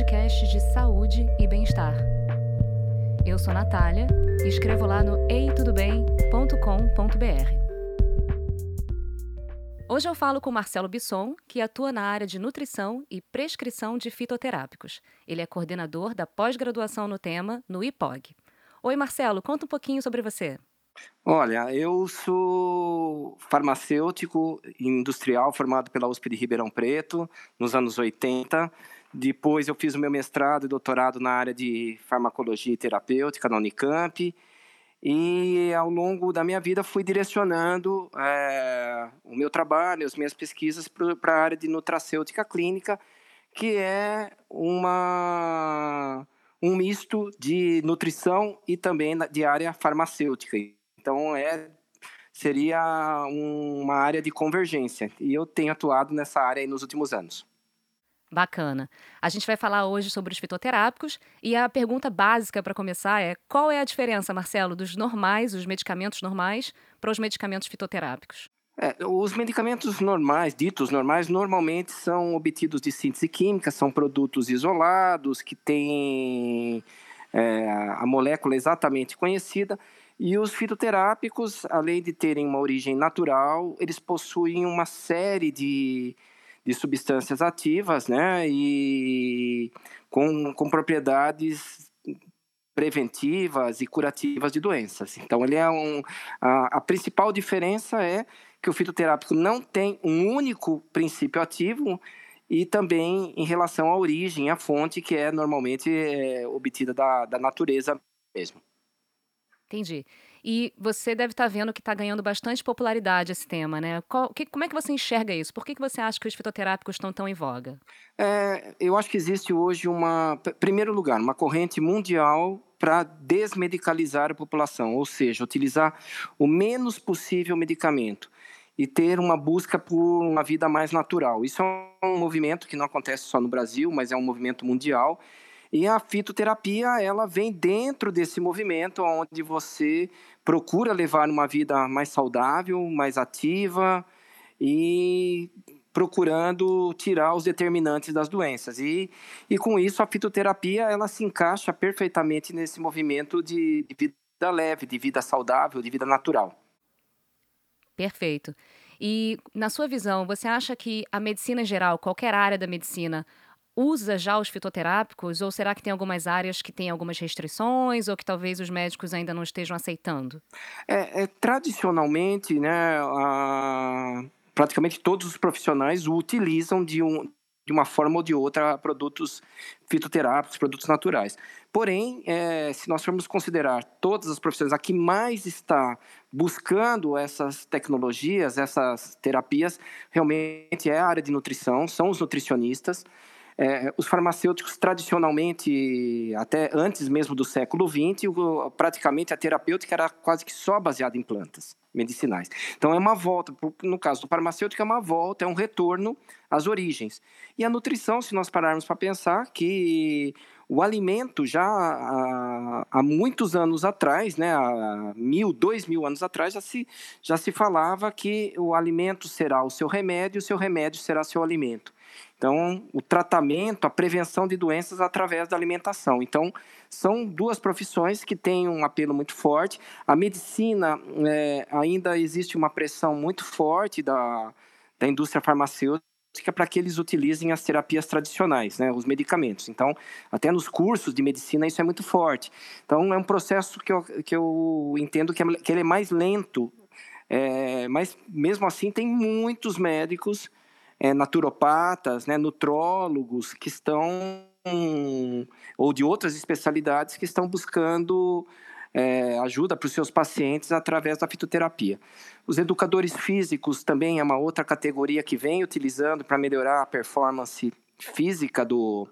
podcast de saúde e bem-estar. Eu sou Natália e escrevo lá no eitudobem.com.br. Hoje eu falo com Marcelo Bisson, que atua na área de nutrição e prescrição de fitoterápicos. Ele é coordenador da pós-graduação no tema no IPOG. Oi, Marcelo, conta um pouquinho sobre você. Olha, eu sou farmacêutico industrial formado pela USP de Ribeirão Preto nos anos 80. Depois eu fiz o meu mestrado e doutorado na área de farmacologia e terapêutica na Unicamp. E ao longo da minha vida fui direcionando é, o meu trabalho, as minhas pesquisas para a área de nutracêutica clínica, que é uma, um misto de nutrição e também de área farmacêutica. Então, é, seria uma área de convergência. E eu tenho atuado nessa área nos últimos anos. Bacana. A gente vai falar hoje sobre os fitoterápicos e a pergunta básica para começar é: qual é a diferença, Marcelo, dos normais, os medicamentos normais, para os medicamentos fitoterápicos? É, os medicamentos normais, ditos normais, normalmente são obtidos de síntese química, são produtos isolados que têm é, a molécula exatamente conhecida e os fitoterápicos, além de terem uma origem natural, eles possuem uma série de, de substâncias ativas, né? E com, com propriedades preventivas e curativas de doenças. Então, ele é um. A, a principal diferença é que o fitoterápico não tem um único princípio ativo e também em relação à origem, à fonte, que é normalmente é, obtida da, da natureza mesmo. Entendi. E você deve estar tá vendo que está ganhando bastante popularidade esse tema, né? Qual, que, como é que você enxerga isso? Por que, que você acha que os fitoterápicos estão tão em voga? É, eu acho que existe hoje uma, primeiro lugar, uma corrente mundial para desmedicalizar a população, ou seja, utilizar o menos possível medicamento e ter uma busca por uma vida mais natural. Isso é um movimento que não acontece só no Brasil, mas é um movimento mundial e a fitoterapia, ela vem dentro desse movimento onde você procura levar uma vida mais saudável, mais ativa e procurando tirar os determinantes das doenças. E, e com isso a fitoterapia, ela se encaixa perfeitamente nesse movimento de, de vida leve, de vida saudável, de vida natural. Perfeito. E, na sua visão, você acha que a medicina geral, qualquer área da medicina, usa já os fitoterápicos ou será que tem algumas áreas que têm algumas restrições ou que talvez os médicos ainda não estejam aceitando? É, é tradicionalmente, né, a, praticamente todos os profissionais utilizam de um de uma forma ou de outra produtos fitoterápicos, produtos naturais. Porém, é, se nós formos considerar todas as profissões, a que mais está buscando essas tecnologias, essas terapias, realmente é a área de nutrição, são os nutricionistas. É, os farmacêuticos, tradicionalmente, até antes mesmo do século XX, praticamente a terapêutica era quase que só baseada em plantas medicinais. Então, é uma volta, no caso do farmacêutico, é uma volta, é um retorno às origens. E a nutrição, se nós pararmos para pensar que o alimento já há, há, muitos anos atrás, né, há mil, dois mil anos atrás, já se, já se falava que o alimento será o seu remédio, o seu remédio será seu alimento. Então, o tratamento, a prevenção de doenças através da alimentação. Então, são duas profissões que têm um apelo muito forte. A medicina, é, ainda existe uma pressão muito forte da, da indústria farmacêutica para que eles utilizem as terapias tradicionais, né, os medicamentos. Então, até nos cursos de medicina isso é muito forte. Então, é um processo que eu, que eu entendo que, é, que ele é mais lento, é, mas mesmo assim tem muitos médicos é, naturopatas, né, nutrólogos que estão, ou de outras especialidades, que estão buscando é, ajuda para os seus pacientes através da fitoterapia. Os educadores físicos também é uma outra categoria que vem utilizando para melhorar a performance física do,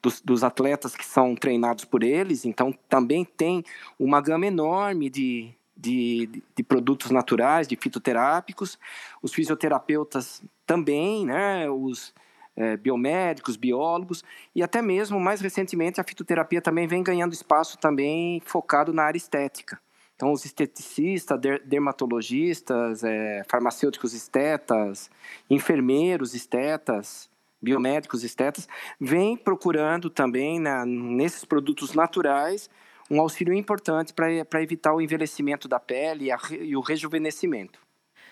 dos, dos, atletas que são treinados por eles, então também tem uma gama enorme de, de, de produtos naturais, de fitoterápicos. Os fisioterapeutas também, né, os é, biomédicos, biólogos e até mesmo mais recentemente a fitoterapia também vem ganhando espaço também focado na área estética. Então os esteticistas, dermatologistas, é, farmacêuticos estetas, enfermeiros estetas, biomédicos, estetas, vêm procurando também na, nesses produtos naturais um auxílio importante para evitar o envelhecimento da pele e, a, e o rejuvenescimento.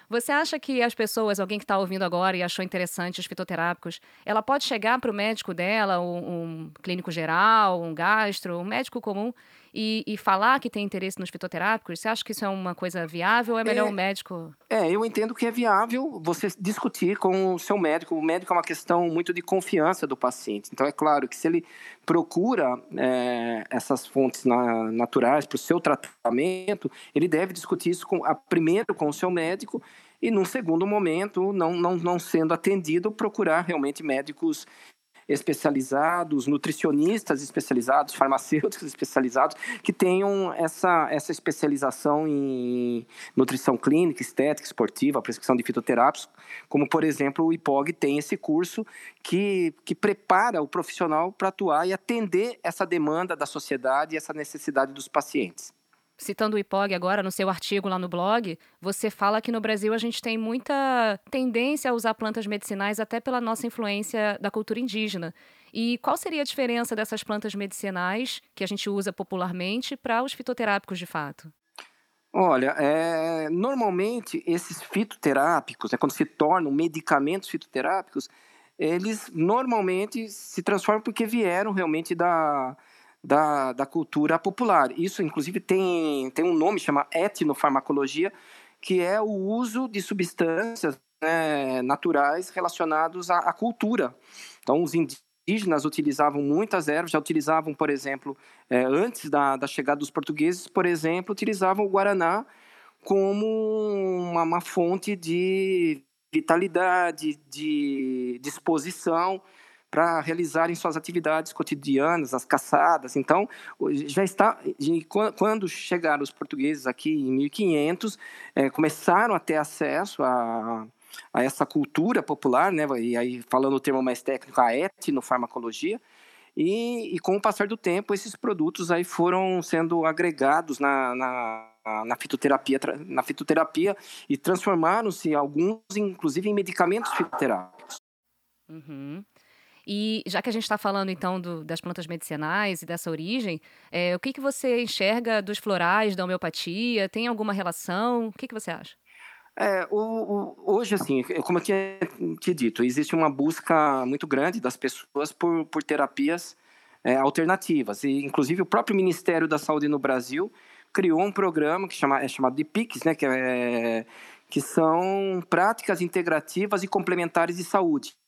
Você acha que as pessoas, alguém que está ouvindo agora e achou interessante os fitoterápicos, ela pode chegar para o médico dela, um, um, clínico geral, um gastro, um médico comum, e, e, falar que tem interesse nos fitoterápicos? Você acha que isso é uma coisa viável ou é melhor o é, um médico? É, eu entendo que é viável você discutir com o seu médico. O médico é uma questão muito de confiança do paciente. Então, é claro que se ele procura é, essas fontes na, naturais para o seu tratamento, ele deve discutir isso com, a, primeiro com o seu médico e, num segundo momento, não, não, não sendo atendido, procurar realmente médicos especializados, nutricionistas especializados, farmacêuticos especializados, que tenham essa, essa especialização em nutrição clínica, estética, esportiva, prescrição de fitoterápicos, como, por exemplo, o IPOG tem esse curso que, que prepara o profissional para atuar e atender essa demanda da sociedade e essa necessidade dos pacientes citando o IPOG agora no seu artigo lá no blog, você fala que no Brasil a gente tem muita tendência a usar plantas medicinais até pela nossa influência da cultura indígena. E qual seria a diferença dessas plantas medicinais que a gente usa popularmente para os fitoterápicos de fato? Olha, é, normalmente esses fitoterápicos, né, quando se tornam medicamentos fitoterápicos, eles normalmente se transformam porque vieram realmente da, da, da cultura popular. Isso, inclusive, tem, tem um nome, chama etnofarmacologia, que é o uso de substâncias né, naturais relacionados à, à, cultura. Então, os indígenas utilizavam muitas ervas, já utilizavam, por exemplo, é, antes da, da chegada dos portugueses, por exemplo, utilizavam o guaraná como uma, uma fonte de vitalidade, de disposição para realizarem suas atividades cotidianas, as caçadas. Então, já está. Quando chegaram os portugueses aqui em 1500, é, começaram a ter acesso a, a essa cultura popular, né? E aí falando o termo mais técnico, a etnofarmacologia. E, e com o passar do tempo, esses produtos aí foram sendo agregados na, na, na fitoterapia, na fitoterapia e transformaram-se alguns, inclusive, em medicamentos fitoterápicos. Uhum. E já que a gente está falando então do, das plantas medicinais e dessa origem, é, o que, que você enxerga dos florais, da homeopatia? Tem alguma relação? O que, que você acha? É, o, o, hoje, assim, como eu tinha te dito, existe uma busca muito grande das pessoas por, por terapias é, alternativas. E, inclusive, o próprio Ministério da Saúde no Brasil criou um programa que chama, é chamado de PICS, né, que, é, que são práticas integrativas e complementares de saúde.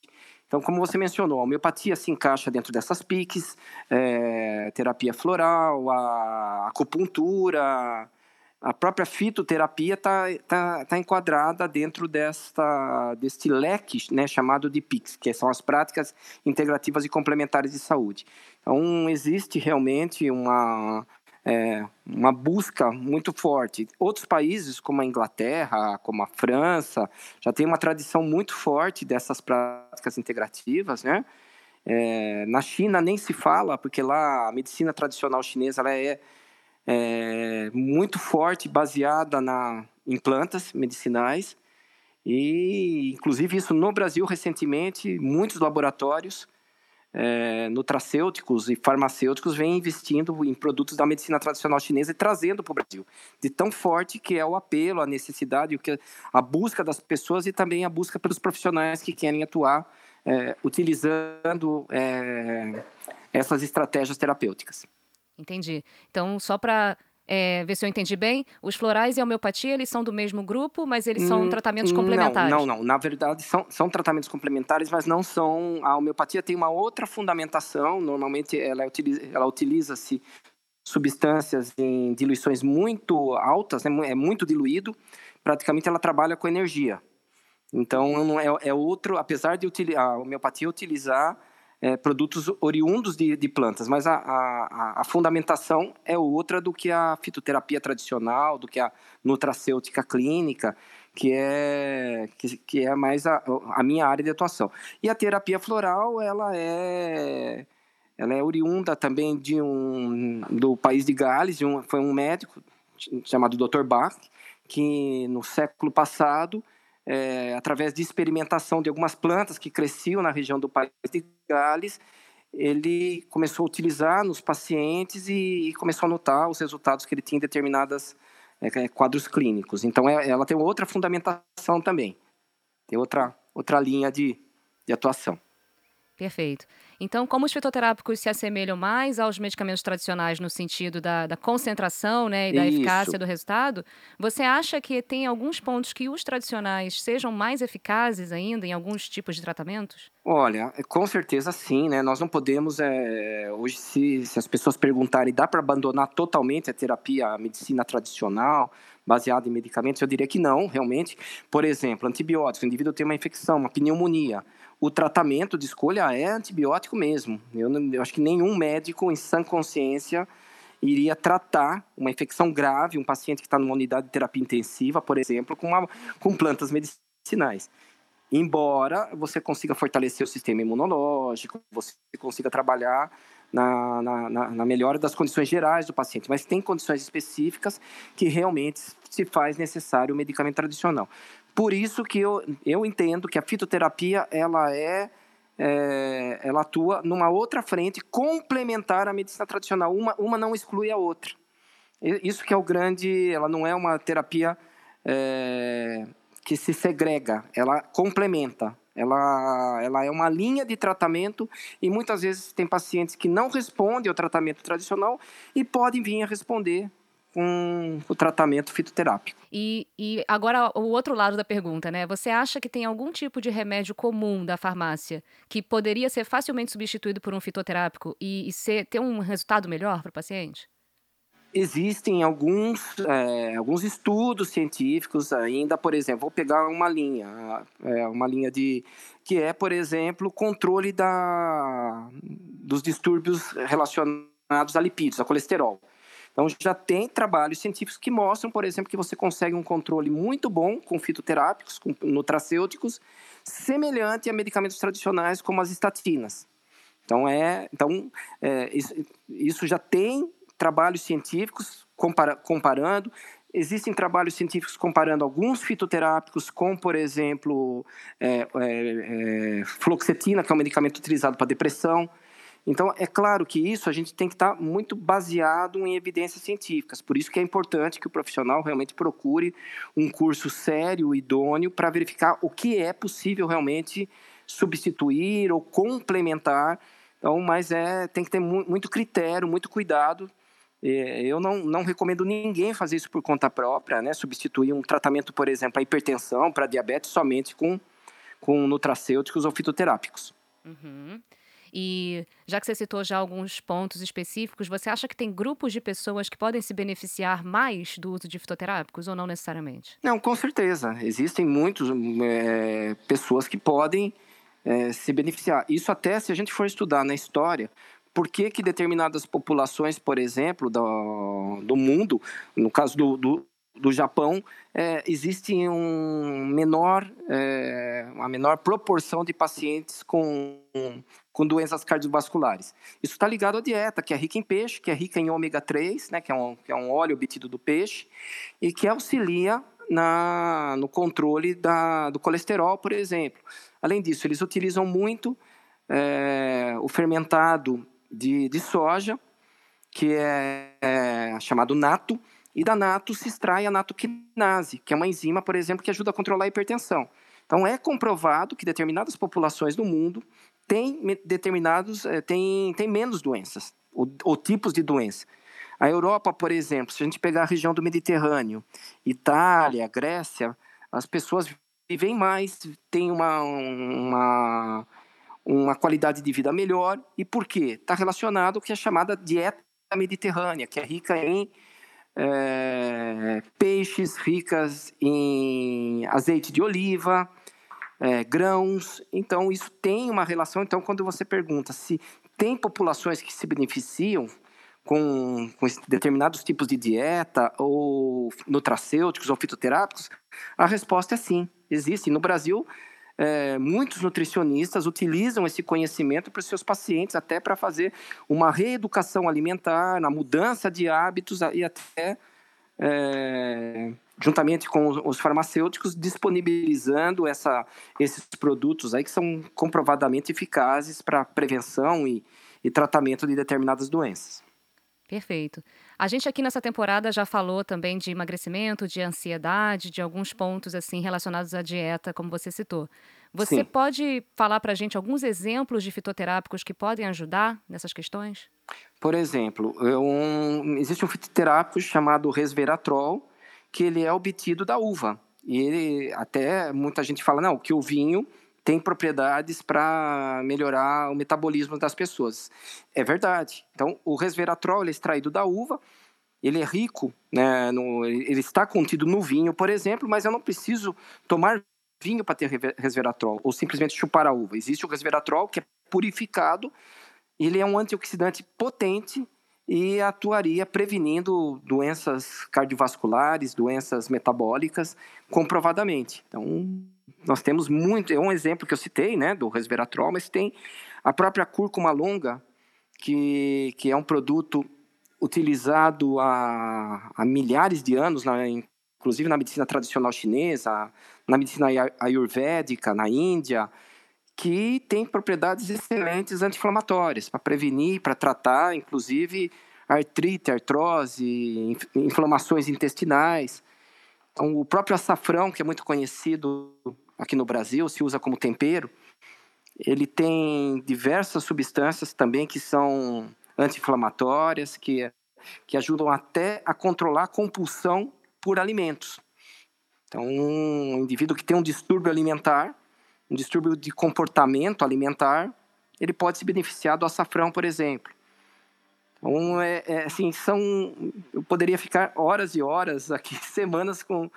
Então, como você mencionou, a homeopatia se encaixa dentro dessas piques, é, terapia floral, a acupuntura, a própria fitoterapia está tá, tá enquadrada dentro desta, deste leque né, chamado de PICS, que são as práticas integrativas e complementares de saúde. Então, existe realmente uma, é, uma busca muito forte. Outros países, como a Inglaterra, como a França, já tem uma tradição muito forte dessas práticas integrativas, né? É, na China nem se fala, porque lá a medicina tradicional chinesa ela é, é muito forte, baseada na, em plantas medicinais. E, inclusive, isso no Brasil, recentemente, muitos laboratórios é, nutracêuticos e farmacêuticos vêm investindo em produtos da medicina tradicional chinesa e trazendo para o Brasil. De tão forte que é o apelo, a necessidade, a busca das pessoas e também a busca pelos profissionais que querem atuar é, utilizando é, essas estratégias terapêuticas. Entendi. Então, só para é, ver se eu entendi bem, os florais e a homeopatia, eles são do mesmo grupo, mas eles são hum, tratamentos complementares? Não, não, não. Na verdade, são, são tratamentos complementares, mas não são... A homeopatia tem uma outra fundamentação, normalmente ela, utiliza, ela utiliza-se substâncias em diluições muito altas, né, é muito diluído, praticamente ela trabalha com energia. Então, é, é outro, apesar de a homeopatia utilizar é, produtos oriundos de, de, plantas, mas a, a, a, fundamentação é outra do que a fitoterapia tradicional, do que a nutracêutica clínica, que é, que, que é mais a, a minha área de atuação. E a terapia floral, ela é ela é oriunda também de um do país de Gales, de um, foi um médico chamado Dr. Bach, que no século passado é, através de experimentação de algumas plantas que cresciam na região do País de Gales, ele começou a utilizar nos pacientes e, e começou a notar os resultados que ele tinha em determinados é, quadros clínicos. Então, é, ela tem outra fundamentação também, tem outra, outra linha de, de atuação. Perfeito. Então, como os fitoterápicos se assemelham mais aos medicamentos tradicionais no sentido da, da concentração né, e da Isso. eficácia do resultado, você acha que tem alguns pontos que os tradicionais sejam mais eficazes ainda em alguns tipos de tratamentos? Olha, com certeza sim, né? Nós não podemos, é, hoje, se, se as pessoas perguntarem, dá para abandonar totalmente a terapia, a medicina tradicional, baseada em medicamentos? Eu diria que não, realmente. Por exemplo, antibióticos, o indivíduo tem uma infecção, uma pneumonia o tratamento de escolha é antibiótico mesmo. Eu, não, eu acho que nenhum médico em sã consciência iria tratar uma infecção grave, um paciente que está numa unidade de terapia intensiva, por exemplo, com, uma, com plantas medicinais. Embora você consiga fortalecer o sistema imunológico, você consiga trabalhar na, na, na, melhora das condições gerais do paciente, mas tem condições específicas que realmente se faz necessário o medicamento tradicional. Por isso que eu, eu entendo que a fitoterapia ela é, é, ela atua numa outra frente complementar à medicina tradicional. Uma, uma não exclui a outra. Isso que é o grande, ela não é uma terapia é, que se segrega, ela complementa. Ela, ela é uma linha de tratamento e muitas vezes tem pacientes que não respondem ao tratamento tradicional e podem vir a responder com o tratamento fitoterápico. E, e agora o outro lado da pergunta, né? Você acha que tem algum tipo de remédio comum da farmácia que poderia ser facilmente substituído por um fitoterápico e, e ser, ter um resultado melhor para o paciente? Existem alguns, é, alguns estudos científicos ainda, por exemplo, vou pegar uma linha, é, uma linha de que é, por exemplo, controle da, dos distúrbios relacionados a lipídios, a colesterol. Então, já tem trabalhos científicos que mostram, por exemplo, que você consegue um controle muito bom com fitoterápicos, com nutracêuticos, semelhante a medicamentos tradicionais como as estatinas. Então, é, então é, isso, já tem trabalhos científicos compara, comparando. Existem trabalhos científicos comparando alguns fitoterápicos com, por exemplo, é, é, é fluoxetina, que é um medicamento utilizado para depressão. Então, é claro que isso a gente tem que estar muito baseado em evidências científicas. Por isso que é importante que o profissional realmente procure um curso sério, idôneo, para verificar o que é possível realmente substituir ou complementar. Então, mas é, tem que ter muito critério, muito cuidado. É, eu não, não recomendo ninguém fazer isso por conta própria, né? Substituir um tratamento, por exemplo, para hipertensão, para diabetes, somente com, com nutracêuticos ou fitoterápicos. Uhum. E já que você citou já alguns pontos específicos, você acha que tem grupos de pessoas que podem se beneficiar mais do uso de fitoterápicos ou não necessariamente? Não, com certeza. Existem muitas é, pessoas que podem é, se beneficiar. Isso até se a gente for estudar na história, por que, que determinadas populações, por exemplo, do, do mundo, no caso do, do, do Japão, é, existe um menor, é, uma menor proporção de pacientes com, com doenças cardiovasculares. Isso está ligado à dieta, que é rica em peixe, que é rica em ômega 3, né, que, é um, que é um óleo obtido do peixe, e que auxilia na, no controle da, do colesterol, por exemplo. Além disso, eles utilizam muito é, o fermentado de, de soja, que é, é chamado nato, e da nato se extrai a natoquinase, que é uma enzima, por exemplo, que ajuda a controlar a hipertensão. Então, é comprovado que determinadas populações do mundo têm determinados, eh, têm, têm menos doenças, ou, ou tipos de doença. A Europa, por exemplo, se a gente pegar a região do Mediterrâneo, Itália, Grécia, as pessoas vivem mais, têm uma, uma, uma qualidade de vida melhor. E por quê? Está relacionado com a chamada dieta mediterrânea, que é rica em é, peixes ricas em azeite de oliva, é, grãos. Então, isso tem uma relação. Então, quando você pergunta se tem populações que se beneficiam com, com determinados tipos de dieta, ou nutracêuticos ou fitoterápicos, a resposta é sim, existe. No Brasil, é, muitos nutricionistas utilizam esse conhecimento para os seus pacientes, até para fazer uma reeducação alimentar, na mudança de hábitos e até é, juntamente com os farmacêuticos, disponibilizando essa, esses produtos aí que são comprovadamente eficazes para prevenção e, e tratamento de determinadas doenças. Perfeito. A gente aqui nessa temporada já falou também de emagrecimento, de ansiedade, de alguns pontos assim relacionados à dieta, como você citou. Você Sim. pode falar para a gente alguns exemplos de fitoterápicos que podem ajudar nessas questões? Por exemplo, um, existe um fitoterápico chamado resveratrol, que ele é obtido da uva. E ele até muita gente fala não, que o vinho tem propriedades para melhorar o metabolismo das pessoas. É verdade. Então, o resveratrol é extraído da uva, ele é rico, né, no, ele está contido no vinho, por exemplo, mas eu não preciso tomar vinho para ter resveratrol, ou simplesmente chupar a uva. Existe o resveratrol, que é purificado, ele é um antioxidante potente e atuaria prevenindo doenças cardiovasculares, doenças metabólicas, comprovadamente. Então, nós temos muito, é um exemplo que eu citei, né, do resveratrol, mas tem a própria cúrcuma longa, que, que é um produto utilizado há, há milhares de anos, na, inclusive na medicina tradicional chinesa, na medicina ayurvédica, na Índia, que tem propriedades excelentes anti-inflamatórias, para prevenir, para tratar, inclusive, artrite, artrose, inflamações intestinais. Então, o próprio açafrão, que é muito conhecido aqui no Brasil, se usa como tempero, ele tem diversas substâncias também que são anti-inflamatórias, que, que ajudam até a controlar a compulsão por alimentos. Então, um indivíduo que tem um distúrbio alimentar, um distúrbio de comportamento alimentar, ele pode se beneficiar do açafrão, por exemplo. Então, é, é, assim, são, eu poderia ficar horas e horas aqui, semanas com,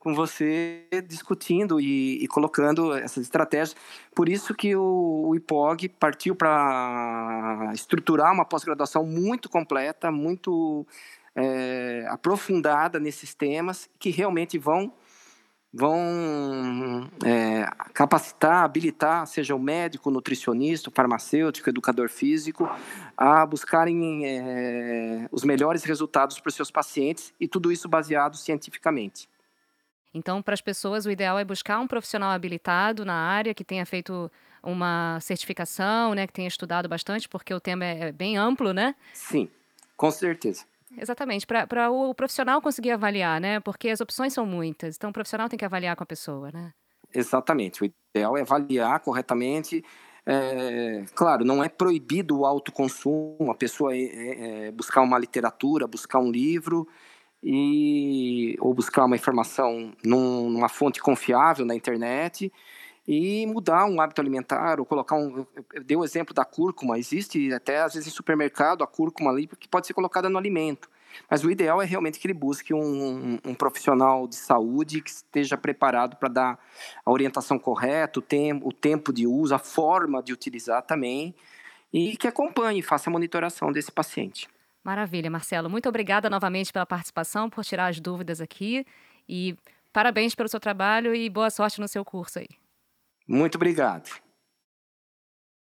com você discutindo e, e, colocando essas estratégias. Por isso que o, o IPOG partiu para estruturar uma pós-graduação muito completa, muito é, aprofundada nesses temas, que realmente vão vão é, capacitar, habilitar, seja o médico, nutricionista, farmacêutico, educador físico, a buscarem é, os melhores resultados para os seus pacientes e tudo isso baseado cientificamente. Então, para as pessoas, o ideal é buscar um profissional habilitado na área, que tenha feito uma certificação, né, que tenha estudado bastante, porque o tema é, é bem amplo, né? Sim, com certeza. Exatamente, para o profissional conseguir avaliar, né? Porque as opções são muitas, então o profissional tem que avaliar com a pessoa, né? Exatamente, o ideal é avaliar corretamente. É, claro, não é proibido o autoconsumo, a pessoa é, é, é buscar uma literatura, buscar um livro, e ou buscar uma informação num, numa fonte confiável na internet e mudar um hábito alimentar ou colocar um eu dei o exemplo da cúrcuma existe até às vezes em supermercado a cúrcuma ali que pode ser colocada no alimento mas o ideal é realmente que ele busque um, um profissional de saúde que esteja preparado para dar a orientação correta, o, tem, o tempo de uso, a forma de utilizar também, e que acompanhe, faça a monitoração desse paciente. Maravilha, Marcelo. Muito obrigada novamente pela participação, por tirar as dúvidas aqui. E parabéns pelo seu trabalho e boa sorte no seu curso aí. Muito obrigado.